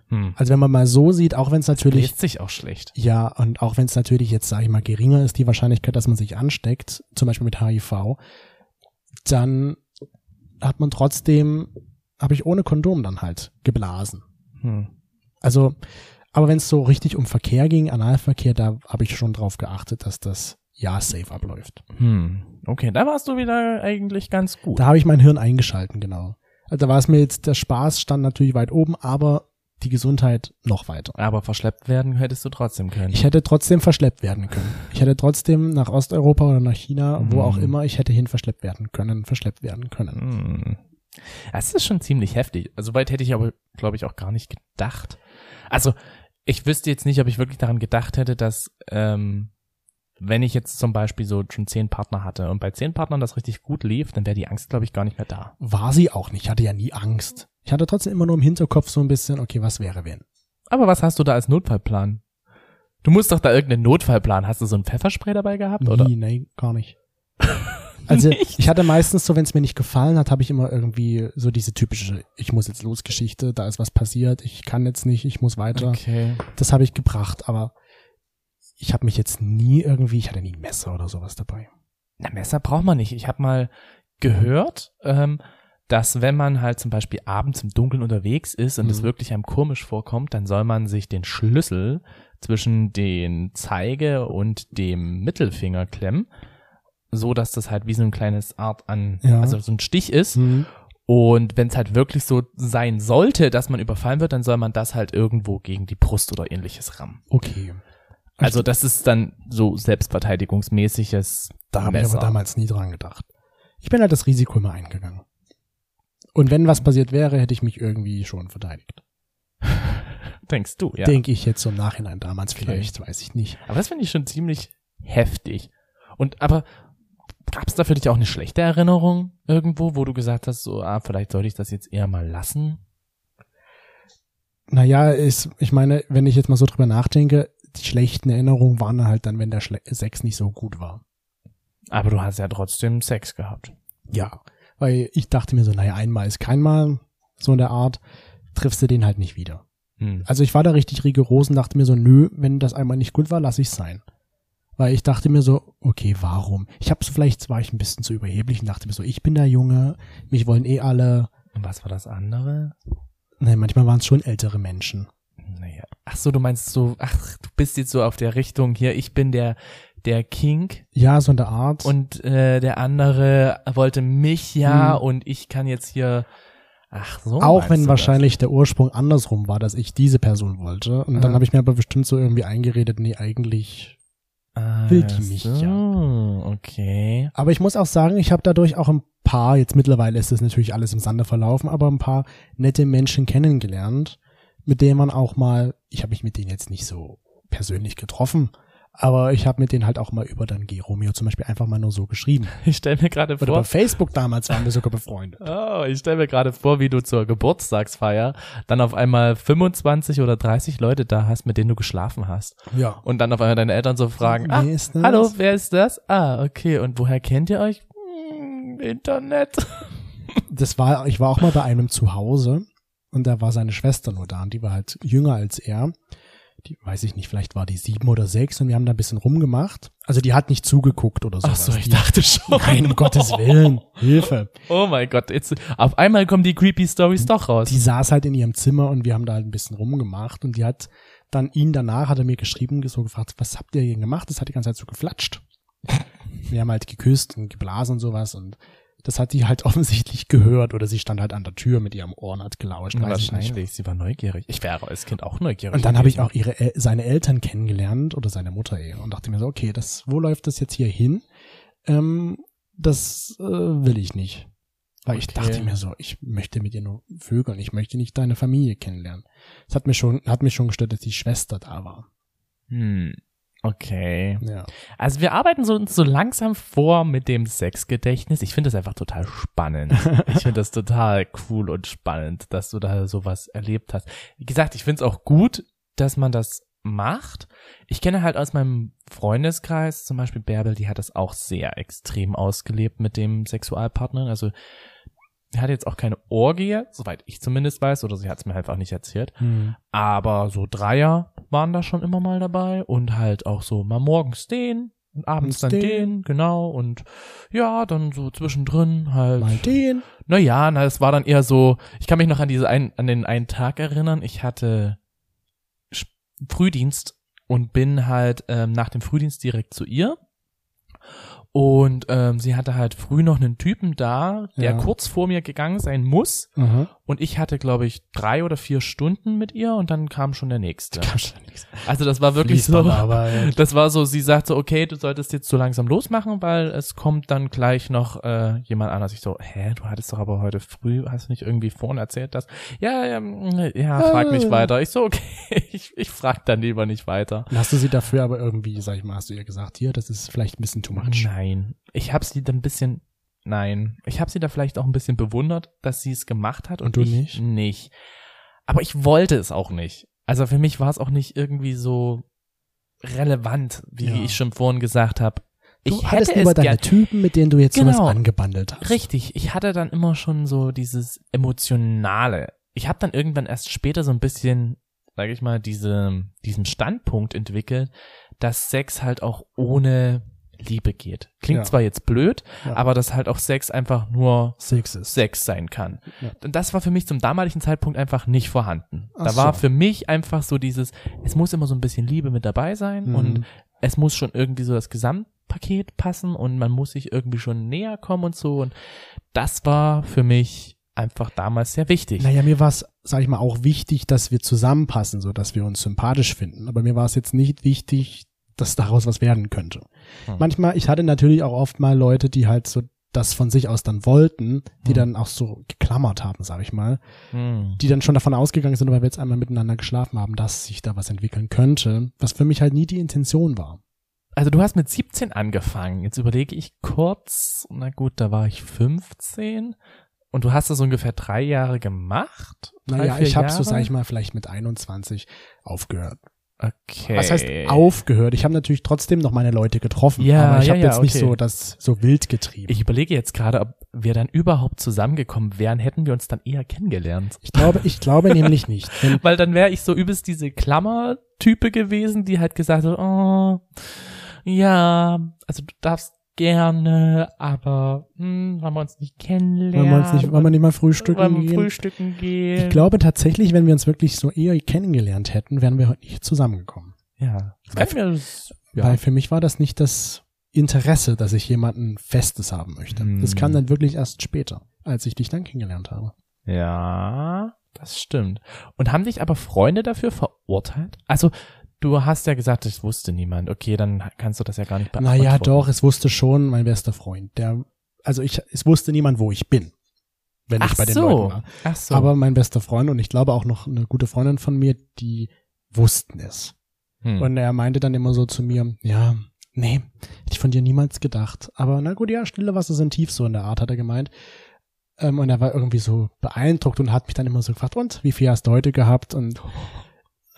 hm. Also wenn man mal so sieht, auch wenn es natürlich Bläst sich auch schlecht. Ja, und auch wenn es natürlich jetzt, sage ich mal, geringer ist, die Wahrscheinlichkeit, dass man sich ansteckt, zum Beispiel mit HIV, dann hat man trotzdem, habe ich ohne Kondom dann halt geblasen. Hm. Also, aber wenn es so richtig um Verkehr ging, Analverkehr, da habe ich schon drauf geachtet, dass das ja safe abläuft. Hm. Okay, da warst du wieder eigentlich ganz gut. Da habe ich mein Hirn eingeschalten, genau. Also da war es mir jetzt, der Spaß stand natürlich weit oben, aber die Gesundheit noch weiter. Aber verschleppt werden hättest du trotzdem können. Ich hätte trotzdem verschleppt werden können. Ich hätte trotzdem nach Osteuropa oder nach China, wo Mhm. auch immer, ich hätte hin verschleppt werden können, verschleppt werden können. Hm. Das ist schon ziemlich heftig. Also weit hätte ich aber, glaube ich, auch gar nicht gedacht. Also ich wüsste jetzt nicht, ob ich wirklich daran gedacht hätte, dass ähm, wenn ich jetzt zum Beispiel so schon zehn Partner hatte und bei zehn Partnern das richtig gut lief, dann wäre die Angst, glaube ich, gar nicht mehr da. War sie auch nicht. Ich hatte ja nie Angst. Ich hatte trotzdem immer nur im Hinterkopf so ein bisschen, okay, was wäre wenn? Aber was hast du da als Notfallplan? Du musst doch da irgendeinen Notfallplan. Hast du so ein Pfefferspray dabei gehabt, oder? Nee, gar nicht. [LAUGHS] Also Nicht? ich hatte meistens so, wenn es mir nicht gefallen hat, habe ich immer irgendwie so diese typische, ich muss jetzt los Geschichte, da ist was passiert, ich kann jetzt nicht, ich muss weiter. Okay. Das habe ich gebracht, aber ich habe mich jetzt nie irgendwie, ich hatte nie ein Messer oder sowas dabei. Na, Messer braucht man nicht. Ich habe mal gehört, ähm, dass wenn man halt zum Beispiel abends im Dunkeln unterwegs ist und es Mhm. wirklich einem komisch vorkommt, dann soll man sich den Schlüssel zwischen den Zeige und dem Mittelfinger klemmen, so dass das halt wie so ein kleines Art an, Ja. also so ein Stich ist. Hm. Und wenn es halt wirklich so sein sollte, dass man überfallen wird, dann soll man das halt irgendwo gegen die Brust oder ähnliches rammen. Okay. Also das ist dann so selbstverteidigungsmäßiges Da habe ich aber damals nie dran gedacht. Ich bin halt das Risiko immer eingegangen. Und wenn was passiert wäre, hätte ich mich irgendwie schon verteidigt. [LAUGHS] Denkst du, ja. Denke ich jetzt so im Nachhinein damals Okay. vielleicht, weiß ich nicht. Aber das finde ich schon ziemlich heftig. Und aber gab es da für dich auch eine schlechte Erinnerung irgendwo, wo du gesagt hast, so, ah, vielleicht sollte ich das jetzt eher mal lassen? Naja, ist, ich meine, wenn ich jetzt mal so drüber nachdenke, die schlechten Erinnerungen waren halt dann, wenn der Schle Sex nicht so gut war. Aber du hast ja trotzdem Sex gehabt. Ja. Weil ich dachte mir so, naja, einmal ist kein Mal, so in der Art, triffst du den halt nicht wieder. Hm. Also ich war da richtig rigoros und dachte mir so, nö, wenn das einmal nicht gut war, lass ich sein. Weil ich dachte mir so, okay, warum? Ich habe so vielleicht war ich ein bisschen zu überheblich und dachte mir so, ich bin der Junge, mich wollen eh alle. Und was war das andere? Nein, manchmal waren es schon ältere Menschen. Naja. Ach so, du meinst so, ach, du bist jetzt so auf der Richtung hier, ich bin der, der King Ja, so in der Art. und äh, der andere wollte mich ja Hm. und ich kann jetzt hier, ach so. auch wenn wahrscheinlich der Ursprung andersrum war, dass ich diese Person wollte. Und dann Aha. habe ich mir aber bestimmt so irgendwie eingeredet, nee, eigentlich. das? will die mich, so, okay. Aber ich muss auch sagen, ich habe dadurch auch ein paar, jetzt mittlerweile ist das natürlich alles im Sande verlaufen, aber ein paar nette Menschen kennengelernt, mit denen man auch mal, ich habe mich mit denen jetzt nicht so persönlich getroffen, Aber ich habe mit denen halt auch mal über dann G Romeo zum Beispiel einfach mal nur so geschrieben. [LAUGHS] Ich stelle mir gerade Oder vor, bei Facebook damals waren wir sogar befreundet. [LAUGHS] Oh, ich stelle mir gerade vor, wie du zur Geburtstagsfeier dann auf einmal 25 oder 30 Leute da hast, mit denen du geschlafen hast. Ja. Und dann auf einmal deine Eltern so fragen, Wer ah, ist das? hallo, wer ist das? Ah, okay, und woher kennt ihr euch? Hm, Internet. [LAUGHS] Das war, ich war auch mal bei einem zu Hause und da war seine Schwester nur da und die war halt jünger als er. Die, weiß ich nicht, vielleicht war die sieben oder sechs und wir haben da ein bisschen rumgemacht. Also die hat nicht zugeguckt oder so. Ach so, ich dachte schon. Nein, um Gottes Willen. Hilfe. Oh mein Gott, jetzt, auf einmal kommen die creepy Stories doch raus. Die saß halt in ihrem Zimmer und wir haben da halt ein bisschen rumgemacht und die hat dann ihn danach, hat er mir geschrieben, so gefragt, was habt ihr hier gemacht? Das hat die ganze Zeit so geflatscht. Wir haben halt geküsst und geblasen und sowas und das hat die halt [LAUGHS] offensichtlich gehört oder sie stand halt an der Tür mit ihrem Ohr und hat gelauscht. weiß ich nicht. Wahrscheinlich, sie war neugierig. Ich wäre als Kind auch neugierig. Und dann habe ich auch ihre, El- seine Eltern kennengelernt oder seine Mutter eher und dachte mir so, okay, das, wo läuft das jetzt hier hin? Ähm, das äh, will ich nicht. Weil ich Okay. dachte mir so, ich möchte mit dir nur vögeln, ich möchte nicht deine Familie kennenlernen. Es hat mir schon, hat mich schon gestört, dass die Schwester da war. Hm. Okay. Ja. Also wir arbeiten so, so langsam vor mit dem Sexgedächtnis. Ich finde das einfach total spannend. [LAUGHS] Ich finde das total cool und spannend, dass du da sowas erlebt hast. Wie gesagt, ich finde es auch gut, dass man das macht. Ich kenne halt aus meinem Freundeskreis, zum Beispiel Bärbel, die hat das auch sehr extrem ausgelebt mit dem Sexualpartner. Also sie hat jetzt auch keine Orgie, soweit ich zumindest weiß, oder sie hat es mir halt auch nicht erzählt. Hm. Aber so Dreier waren da schon immer mal dabei und halt auch so mal morgens den und abends Und dann den. den, genau. Und ja, dann so zwischendrin halt. Mal den. Naja, na, es war dann eher so, ich kann mich noch an diese ein, an den einen Tag erinnern. Ich hatte Frühdienst und bin halt ähm, nach dem Frühdienst direkt zu ihr. Und ähm, sie hatte halt früh noch einen Typen da, der Ja. kurz vor mir gegangen sein muss. Aha. Und ich hatte, glaube ich, drei oder vier Stunden mit ihr und dann kam schon der nächste. Also das war wirklich so. [LAUGHS] Das war so, sie sagte, okay, du solltest jetzt so langsam losmachen, weil es kommt dann gleich noch äh, jemand anders. Ich so, hä, du hattest doch aber heute früh, hast du nicht irgendwie vorhin erzählt, dass, ja, ja, mm, ja, frag nicht Äh. weiter. Ich so, okay, [LAUGHS] ich, ich frag dann lieber nicht weiter. Und Hast du sie dafür aber irgendwie, sag ich mal, hast du ihr gesagt, hier, das ist vielleicht ein bisschen too much. Nein, ich habe sie dann ein bisschen, nein, ich habe sie da vielleicht auch ein bisschen bewundert, dass sie es gemacht hat und, Und du ich nicht? nicht. Aber ich wollte es auch nicht. Also für mich war es auch nicht irgendwie so relevant, wie Ja. ich schon vorhin gesagt habe. Du Ich hattest hätte es deine Typen, mit denen du jetzt Genau. sowas angebandelt hast. richtig, ich hatte dann immer schon so dieses emotionale. Ich habe dann irgendwann erst später so ein bisschen, sage ich mal, diese diesen Standpunkt entwickelt, dass Sex halt auch ohne Liebe geht. Klingt Ja. zwar jetzt blöd, Ja. aber dass halt auch Sex einfach nur Sex ist. Sex sein kann. Ja. Und das war für mich zum damaligen Zeitpunkt einfach nicht vorhanden. Ach da war so. für mich einfach so dieses, es muss immer so ein bisschen Liebe mit dabei sein Mhm. und es muss schon irgendwie so das Gesamtpaket passen und man muss sich irgendwie schon näher kommen und so. Und das war für mich einfach damals sehr wichtig. Naja, mir war es, sag ich mal, auch wichtig, dass wir zusammenpassen, so dass wir uns sympathisch finden. Aber mir war es jetzt nicht wichtig, dass daraus was werden könnte. Hm. Manchmal, ich hatte natürlich auch oft mal Leute, die halt so das von sich aus dann wollten, die Hm. dann auch so geklammert haben, sag ich mal, Hm. die dann schon davon ausgegangen sind, weil wir jetzt einmal miteinander geschlafen haben, dass sich da was entwickeln könnte, was für mich halt nie die Intention war. Also du hast mit 17 angefangen. Jetzt überlege ich kurz, na gut, da war ich 15 und du hast das ungefähr drei Jahre gemacht? Drei, Naja, ich habe so, sag ich mal, vielleicht mit 21 aufgehört. Okay. Was heißt aufgehört? Ich habe natürlich trotzdem noch meine Leute getroffen, Ja, aber ich ja, habe ja, jetzt nicht okay. so das so wild getrieben. Ich überlege jetzt gerade, ob wir dann überhaupt zusammengekommen wären, hätten wir uns dann eher kennengelernt. Ich glaube, ich glaube [LAUGHS] nämlich nicht. Weil dann wäre ich so übelst diese Klammertype gewesen, die halt gesagt hat, oh, ja, also du darfst gerne, aber hm, wollen wir uns nicht kennenlernen? wollen wir uns nicht, wollen wir nicht mal frühstücken Wollen wir gehen? frühstücken gehen? Ich glaube tatsächlich, wenn wir uns wirklich so eher kennengelernt hätten, wären wir heute nicht zusammengekommen. ja. Mir das, ja. Weil für mich war das nicht das Interesse, dass ich jemanden Festes haben möchte. Hm. Das kam dann wirklich erst später, als ich dich dann kennengelernt habe. Ja, das stimmt. Und haben dich aber Freunde dafür verurteilt? Also, du hast ja gesagt, das wusste niemand. Okay, dann kannst du das ja gar nicht beantworten. Naja, doch, es wusste schon mein bester Freund. Der, also ich, es wusste niemand, wo ich bin, wenn Ach ich bei den so. Leuten war. Ach so. Aber mein bester Freund und ich glaube auch noch eine gute Freundin von mir, die wussten es. Hm. Und er meinte dann immer so zu mir, ja, nee, hätte ich von dir niemals gedacht. Aber na gut, ja, stille Wasser sind tief, so in der Art, hat er gemeint. Ähm, und er war irgendwie so beeindruckt und hat mich dann immer so gefragt, und wie viel hast du heute gehabt? Und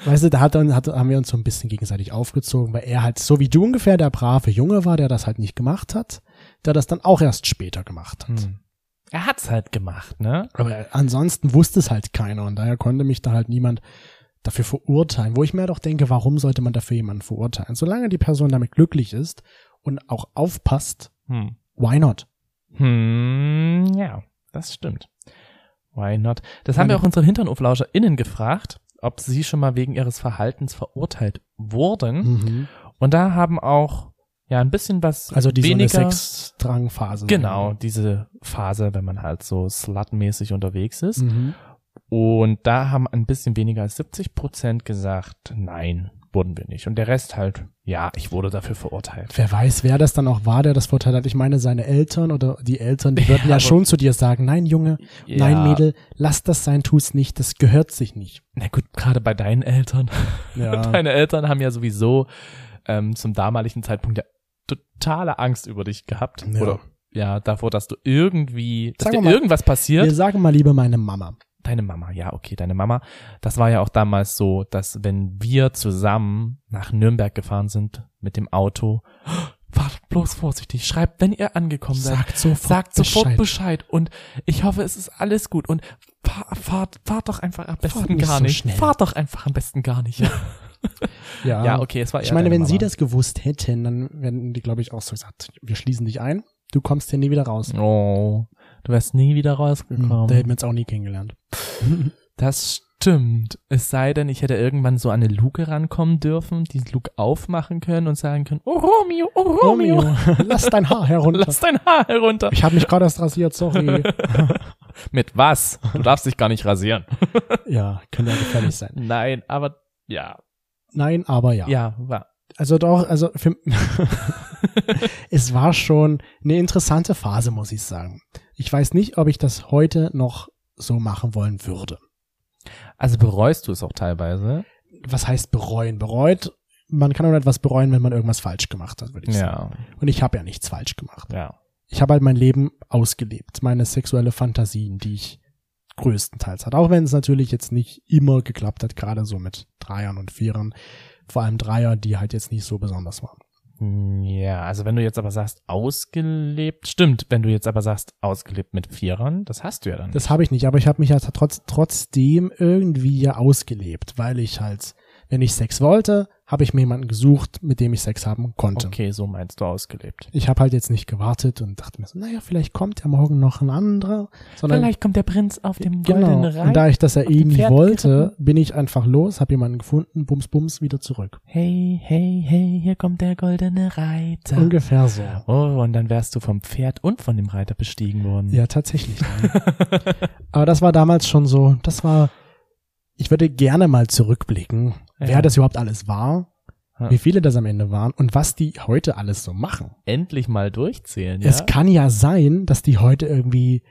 weißt du, da hat dann, hat, haben wir uns so ein bisschen gegenseitig aufgezogen, weil er halt so wie du ungefähr der brave Junge war, der das halt nicht gemacht hat, der das dann auch erst später gemacht hat. Hm. Er hat's halt gemacht, ne? Aber ansonsten wusste es halt keiner und daher konnte mich da halt niemand dafür verurteilen, wo ich mir doch denke, warum sollte man dafür jemanden verurteilen? Solange die Person damit glücklich ist und auch aufpasst, Hm. why not? Hm, ja, das stimmt. Why not? Das haben wir auch unsere HinternoflauscherInnen gefragt, ob sie schon mal wegen ihres Verhaltens verurteilt wurden. Mhm. Und da haben auch, ja, ein bisschen was Also die so Sexdrangphase. genau, diese Phase, wenn man halt so slutmäßig unterwegs ist. Mhm. Und da haben ein bisschen weniger als 70 Prozent gesagt, nein, wurden wir nicht. Und der Rest halt, ja, ich wurde dafür verurteilt. Wer weiß, wer das dann auch war, der das Vorteil hat. Ich meine, seine Eltern oder die Eltern, die würden ja, aber- schon zu dir sagen, nein, Junge, nein, Mädel, lass das sein, tu's nicht, das gehört sich nicht. Na gut, gerade bei deinen Eltern. Ja. [LAUGHS] Deine Eltern haben ja sowieso ähm, zum damaligen Zeitpunkt ja totale Angst über dich gehabt. Ja. Oder ja, davor, dass du irgendwie, dass Sagen dir mal, irgendwas passiert. Wir sagen mal lieber meine Mama. Deine Mama, ja, okay, deine Mama. Das war ja auch damals so, dass wenn wir zusammen nach Nürnberg gefahren sind mit dem Auto, fahrt bloß vorsichtig, schreibt, wenn ihr angekommen seid, Sagt sofort sagt sofort Bescheid. Bescheid. und ich hoffe, es ist alles gut und fahr, fahrt, fahrt doch einfach am besten nicht gar so nicht. schnell. Fahrt doch einfach am besten gar nicht. Ja, [LAUGHS] Ja, ja okay, es war Ich eher meine, deine wenn sie Mama. das gewusst hätten, dann wären die, glaube ich, auch so gesagt, wir schließen dich ein, du kommst hier nie wieder raus. Oh, du wärst nie wieder rausgekommen. Der hätten wir uns auch nie kennengelernt. [LAUGHS] Das stimmt. Es sei denn, ich hätte irgendwann so an eine Luke rankommen dürfen, die Luke aufmachen können und sagen können, oh Romeo, oh Romeo, Romeo, lass dein Haar herunter. lass dein Haar herunter. Ich habe mich gerade erst rasiert, sorry. [LAUGHS] Mit was? Du darfst dich gar nicht rasieren. [LAUGHS] ja, könnte ja gefährlich sein. Nein, aber ja, Nein, aber ja. ja, war. Also doch, also für, es war schon eine interessante Phase, muss ich sagen. Ich weiß nicht, ob ich das heute noch so machen wollen würde. Also bereust du es auch teilweise? Was heißt bereuen? Bereut, man kann auch nicht etwas bereuen, wenn man irgendwas falsch gemacht hat, würde ich sagen. Ja, Und ich habe ja nichts falsch gemacht. ja. Ich habe halt mein Leben ausgelebt, meine sexuelle Fantasien, die ich größtenteils hatte. Auch wenn es natürlich jetzt nicht immer geklappt hat, gerade so mit Dreiern und Vierern. Vor allem Dreier, die halt jetzt nicht so besonders waren. Hm, Ja, also wenn du jetzt aber sagst, ausgelebt, stimmt, wenn du jetzt aber sagst, ausgelebt mit Vierern, das hast du ja dann. Das habe ich nicht, aber ich habe mich ja trotz, trotzdem irgendwie ja ausgelebt, weil ich halt, wenn ich Sex wollte, habe ich mir jemanden gesucht, mit dem ich Sex haben konnte. okay, so meinst du ausgelebt. Ich habe halt jetzt nicht gewartet und dachte mir so, naja, vielleicht kommt ja morgen noch ein anderer, sondern Vielleicht kommt der Prinz auf dem genau. goldenen Reiter. Und da ich das ja eh nie wollte, bin ich einfach los, habe jemanden gefunden, bums bums wieder zurück. Hey, hey, hey, hier kommt der goldene Reiter. Ungefähr so. Oh, und dann wärst du vom Pferd und von dem Reiter bestiegen worden. Ja, tatsächlich. [LAUGHS] Aber das war damals schon so, das war, ich würde gerne mal zurückblicken, Ja. wer das überhaupt alles war, Ja. wie viele das am Ende waren und was die heute alles so machen. Endlich mal durchzählen, ja? Es kann ja sein, dass die heute irgendwie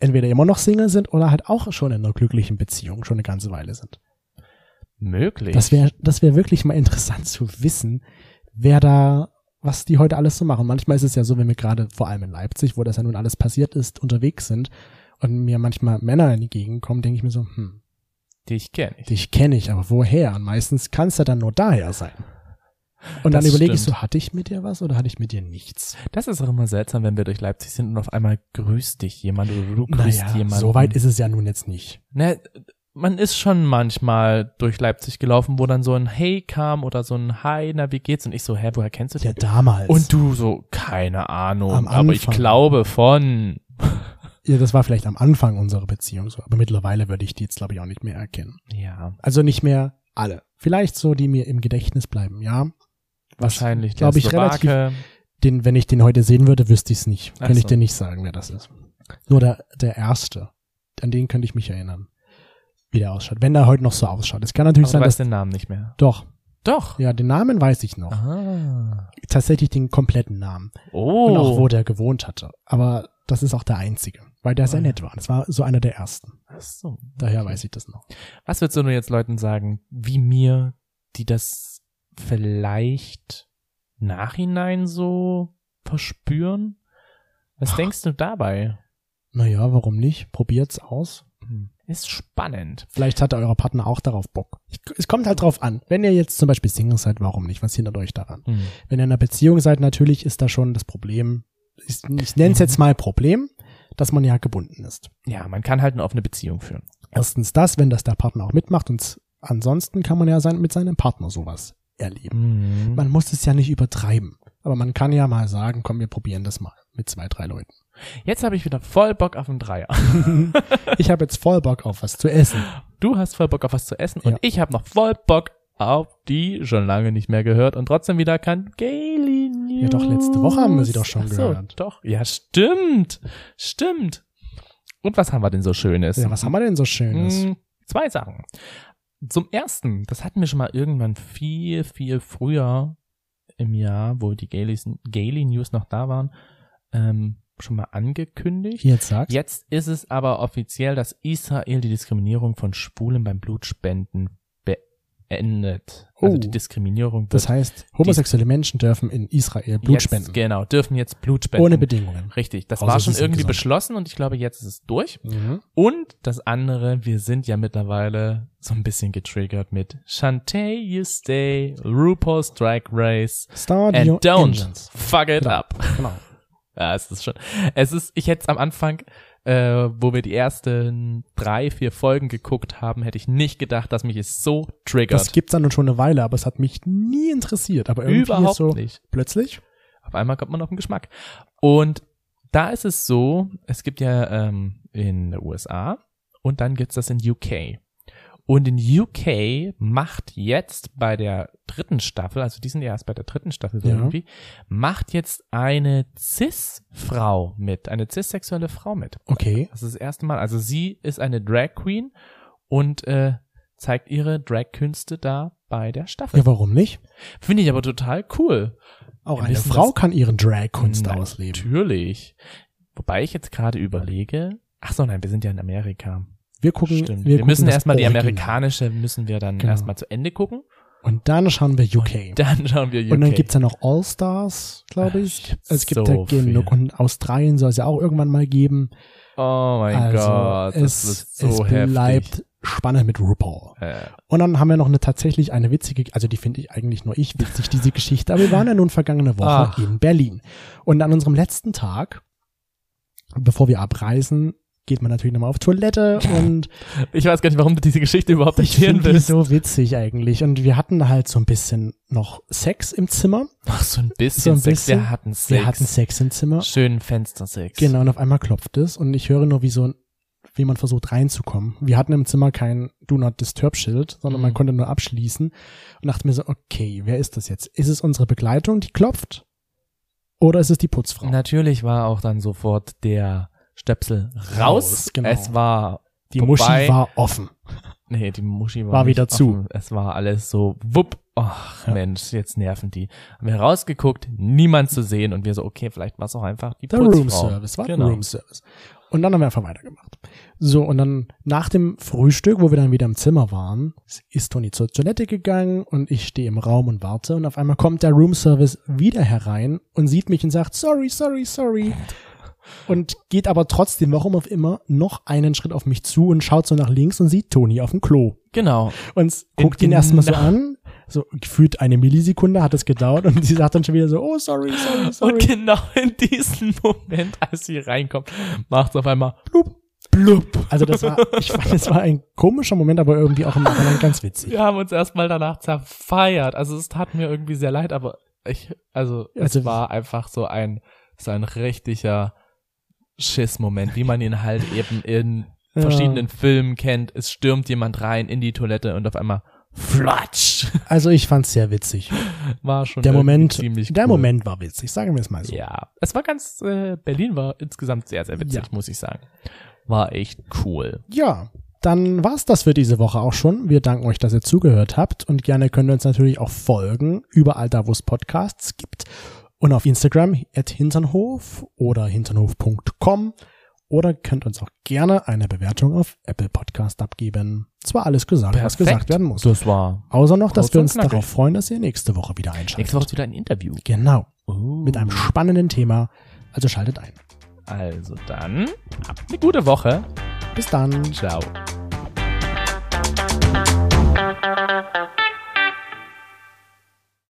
entweder immer noch Single sind oder halt auch schon in einer glücklichen Beziehung schon eine ganze Weile sind. Möglich. Das wäre das wäre wirklich mal interessant zu wissen, wer da, was die heute alles so machen. Manchmal ist es ja so, wenn wir gerade vor allem in Leipzig, wo das ja nun alles passiert ist, unterwegs sind und mir manchmal Männer entgegenkommen, denke ich mir so, hm, Dich kenne ich. dich kenne ich, aber woher? Und meistens kann es ja dann nur daher sein. Und dann Das überlege ich so, hatte ich mit dir was oder hatte ich mit dir nichts? Das ist auch immer seltsam, wenn wir durch Leipzig sind und auf einmal grüßt dich jemand oder du grüßt Naja, jemanden. so weit ist es ja nun jetzt nicht. Ne, man ist schon manchmal durch Leipzig gelaufen, wo dann so ein Hey kam oder so ein Hi, na, wie geht's? Und ich so, hä, woher kennst du Ja, den? damals. Und du so, keine Ahnung, Am aber ich glaube von. Ja, das war vielleicht am Anfang unserer Beziehung so, aber mittlerweile würde ich die jetzt, glaube ich, auch nicht mehr erkennen. Ja, Also nicht mehr alle. Vielleicht so, die mir im Gedächtnis bleiben, ja. Wahrscheinlich glaube ich, relativ, Slowake. den, wenn ich den heute sehen würde, wüsste ich es nicht. Könnte ich so. dir nicht sagen, wer das ist. Nur der, der erste. An den könnte ich mich erinnern. Wie der ausschaut. Wenn der heute noch so ausschaut. Es kann natürlich Aber du sein, dass, weißt den Namen nicht mehr. doch. Doch. Ja, den Namen weiß ich noch. Ah. Tatsächlich den kompletten Namen. Oh. Und auch wo der gewohnt hatte. Aber das ist auch der einzige. Weil der sehr Ah. nett war. Das war so einer der ersten. Ach so. Daher weiß ich das noch. Was würdest du nur jetzt Leuten sagen, wie mir, die das vielleicht nachhinein so verspüren? Was denkst du dabei? Naja, warum nicht? Probiert's aus. Ist spannend. Vielleicht hat euer Partner auch darauf Bock. Ich, es kommt halt drauf an. Wenn ihr jetzt zum Beispiel Single seid, warum nicht? Was hindert euch daran? Hm. Wenn ihr in einer Beziehung seid, natürlich ist da schon das Problem, ich, ich nenne es jetzt mal Problem, dass man ja gebunden ist. Ja, man kann halt eine offene Beziehung führen. Erstens das, wenn das der Partner auch mitmacht und ansonsten kann man ja sein, mit seinem Partner sowas erleben. Mhm. Man muss es ja nicht übertreiben. Aber man kann ja mal sagen, komm, wir probieren das mal mit zwei, drei Leuten. Jetzt habe ich wieder voll Bock auf einen Dreier. [LAUGHS] Ich habe jetzt voll Bock auf was zu essen. Du hast voll Bock auf was zu essen und Ja. ich habe noch voll Bock auf die schon lange nicht mehr gehört und trotzdem wieder kann Gaily News. Ja, doch, letzte Woche haben wir sie doch schon so, gehört. Doch, ja, stimmt. Stimmt. Und was haben wir denn so Schönes? Ja, was haben wir denn so Schönes? Mm, Zwei Sachen. Zum ersten, das hatten wir schon mal irgendwann viel, viel früher im Jahr, wo die Gaily, Gaily News noch da waren, ähm, schon mal angekündigt. Jetzt sag's. Jetzt ist es aber offiziell, dass Israel die Diskriminierung von Schwulen beim Blutspenden beendet. Also Oh. die Diskriminierung Das heißt, homosexuelle Menschen dürfen in Israel Blut jetzt, spenden. Genau, dürfen jetzt Blut spenden. Ohne Bedingungen. Richtig, das Außer war schon irgendwie beschlossen und ich glaube, jetzt ist es durch. Mhm. Und das andere, wir sind ja mittlerweile so ein bisschen getriggert mit Shantae, you stay, RuPaul's Drag Race, Start and don't engines. fuck it Genau. up. Genau. [LAUGHS] Ja, es ist schon. Es ist, ich hätte es am Anfang, äh, wo wir die ersten drei, vier Folgen geguckt haben, hätte ich nicht gedacht, dass mich es so triggert. Das gibt's dann schon eine Weile, aber es hat mich nie interessiert. Aber irgendwie Überhaupt so nicht. plötzlich. Auf einmal kommt man auf den Geschmack. Und da ist es so, es gibt ja ähm, in den USA und dann gibt's das in UK. Und in UK macht jetzt bei der dritten Staffel, also die sind ja erst bei der dritten Staffel so Ja. irgendwie, macht jetzt eine Cis-Frau mit, eine cis-sexuelle Frau mit. Okay. Das ist das erste Mal. Also sie ist eine Drag Queen und äh, zeigt ihre Drag-Künste da bei der Staffel. Ja, warum nicht? Finde ich aber total cool. Auch Wir eine wissen Frau kann ihren Drag-Kunst ausleben. Natürlich. Wobei ich jetzt gerade überlege, ach so, nein, wir sind ja in Amerika. Wir gucken, Stimmt. wir, Wir, gucken müssen das erstmal die amerikanische, müssen wir dann Genau. erstmal zu Ende gucken. Und dann schauen wir UK. Dann schauen wir UK. Und dann gibt's ja noch All-Stars, glaube Ach, ich. gibt's Es gibt so ja genug. Und Australien soll es ja auch irgendwann mal geben. oh mein also Gott, das es, ist so es heftig. bleibt spannend mit RuPaul. Äh, Und dann haben wir noch eine tatsächlich eine witzige, also die finde ich eigentlich nur ich witzig, diese [LAUGHS] Geschichte. Aber wir waren ja nun vergangene Woche Ach. in Berlin. Und an unserem letzten Tag, bevor wir abreisen, geht man natürlich nochmal auf Toilette und [LAUGHS] ich weiß gar nicht, warum du diese Geschichte überhaupt ich erzählen finde die willst. so witzig eigentlich. Und wir hatten halt so ein bisschen noch Sex im Zimmer. Ach, so ein bisschen So ein Sex. bisschen. Wir hatten Sex. Wir hatten Sex im Zimmer. Schönen Fenstersex. Genau, und auf einmal klopft es und ich höre nur, wie so, wie man versucht reinzukommen. Wir hatten im Zimmer kein Do Not Disturb Schild, sondern man Mhm. konnte nur abschließen und dachte mir so, okay, wer ist das jetzt? Ist es unsere Begleitung, die klopft? Oder ist es die Putzfrau? Natürlich war auch dann sofort der Stöpsel raus. Raus, genau. Es war die vorbei. Muschi war offen. Nee, die Muschi war, War wieder zu. Offen. Es war alles so wupp. Ach Ja. Mensch, jetzt nerven die. Haben wir rausgeguckt, niemand zu sehen und wir so, okay, vielleicht war es auch einfach die Der. Room Service, war Genau. Room Service. Und dann haben wir einfach weitergemacht. So, und dann nach dem Frühstück, wo wir dann wieder im Zimmer waren, ist Toni zur Toilette gegangen und ich stehe im Raum und warte und auf einmal kommt der Room Service wieder herein und sieht mich und sagt, sorry, sorry, sorry. Und geht aber trotzdem, warum auch immer, noch einen Schritt auf mich zu und schaut so nach links und sieht Toni auf dem Klo. Genau. Und guckt ihn erstmal so an, so gefühlt eine Millisekunde hat es gedauert und sie sagt dann schon wieder so, oh, sorry, sorry, sorry. Und genau in diesem Moment, als sie reinkommt, macht es auf einmal blub, blub. Also das war, ich fand, es war ein komischer Moment, aber irgendwie auch im Nachhinein ganz witzig. Wir haben uns erstmal danach zerfeiert. Also es tat mir irgendwie sehr leid, aber ich, also, Also- es war einfach so ein, so ein richtiger Schiss-Moment, wie man ihn halt eben in [LAUGHS] Ja. verschiedenen Filmen kennt. Es stürmt jemand rein in die Toilette und auf einmal flatsch. Also ich fand's sehr witzig. [LAUGHS] War schon Der Moment, ziemlich der cool. Moment war witzig, sagen wir es mal so. Ja, es war ganz, äh, Berlin war insgesamt sehr, sehr witzig, Ja. muss ich sagen. War echt cool. Ja, dann war's das für diese Woche auch schon. Wir danken euch, dass ihr zugehört habt und gerne könnt ihr uns natürlich auch folgen, überall da, wo es Podcasts gibt und auf Instagram at hinternhof oder hinternhof.com oder könnt uns auch gerne eine Bewertung auf Apple Podcast abgeben. Zwar alles gesagt, was Perfekt. gesagt werden muss. Das war. Außer noch, dass wir uns knackig. darauf freuen, dass ihr nächste Woche wieder einschaltet. Nächste Woche ist wieder ein Interview. Genau, Uh. mit einem spannenden Thema. Also schaltet ein. Also dann, habt eine gute Woche. Bis dann. Ciao.